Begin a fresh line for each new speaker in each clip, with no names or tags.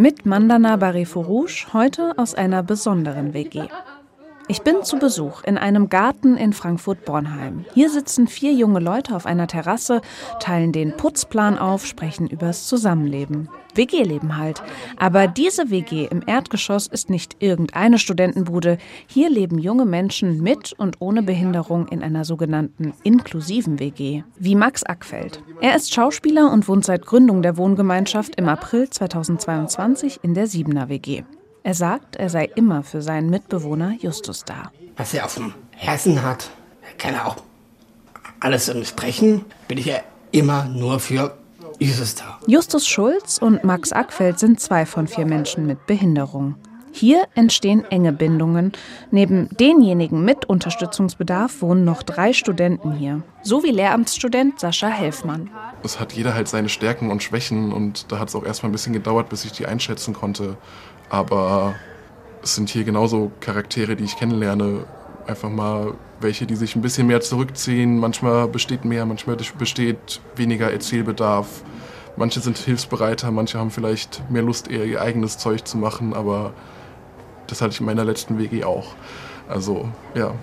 Mit Mandana Barefo Rouge heute aus einer besonderen WG. Ich bin zu Besuch in einem Garten in Frankfurt-Bornheim. Hier sitzen vier junge Leute auf einer Terrasse, teilen den Putzplan auf, sprechen übers Zusammenleben. WG-Leben halt. Aber diese WG im Erdgeschoss ist nicht irgendeine Studentenbude. Hier leben junge Menschen mit und ohne Behinderung in einer sogenannten inklusiven WG. Wie Max Ackfeld. Er ist Schauspieler und wohnt seit Gründung der Wohngemeinschaft im April 2022 in der Siebener WG. Er sagt, er sei immer für seinen Mitbewohner Justus da.
Was er auf dem Herzen hat, kann er auch alles sprechen, bin ich ja immer nur für Justus da.
Justus Schulz und Max Ackfeld sind zwei von vier Menschen mit Behinderung. Hier entstehen enge Bindungen. Neben denjenigen mit Unterstützungsbedarf wohnen noch drei Studenten hier. So wie Lehramtsstudent Sascha Helfmann.
Es hat jeder halt seine Stärken und Schwächen und da hat es auch erstmal ein bisschen gedauert, bis ich die einschätzen konnte. Aber es sind hier genauso Charaktere, die ich kennenlerne. Einfach mal welche, die sich ein bisschen mehr zurückziehen. Manchmal besteht mehr, manchmal besteht weniger Erzählbedarf. Manche sind hilfsbereiter, manche haben vielleicht mehr Lust, eher ihr eigenes Zeug zu machen, aber das hatte ich in meiner letzten WG auch. Also, ja.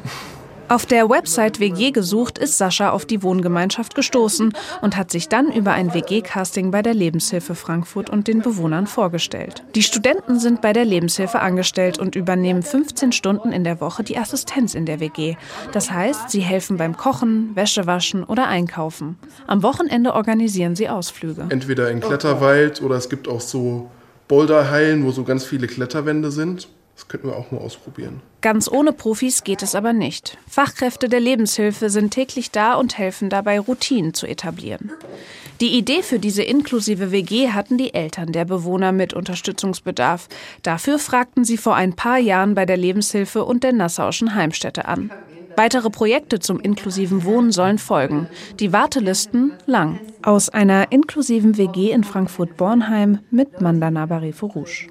Auf der Website WG gesucht ist Sascha auf die Wohngemeinschaft gestoßen und hat sich dann über ein WG-Casting bei der Lebenshilfe Frankfurt und den Bewohnern vorgestellt. Die Studenten sind bei der Lebenshilfe angestellt und übernehmen 15 Stunden in der Woche die Assistenz in der WG. Das heißt, sie helfen beim Kochen, Wäsche waschen oder Einkaufen. Am Wochenende organisieren sie Ausflüge.
Entweder in Kletterwald oder es gibt auch so Boulderhallen, wo so ganz viele Kletterwände sind. Das könnten wir auch mal ausprobieren.
Ganz ohne Profis geht es aber nicht. Fachkräfte der Lebenshilfe sind täglich da und helfen dabei, Routinen zu etablieren. Die Idee für diese inklusive WG hatten die Eltern der Bewohner mit Unterstützungsbedarf. Dafür fragten sie vor ein paar Jahren bei der Lebenshilfe und der Nassauischen Heimstätte an. Weitere Projekte zum inklusiven Wohnen sollen folgen. Die Wartelisten lang. Aus einer inklusiven WG in Frankfurt-Bornheim mit Mandana Barefo Rouge.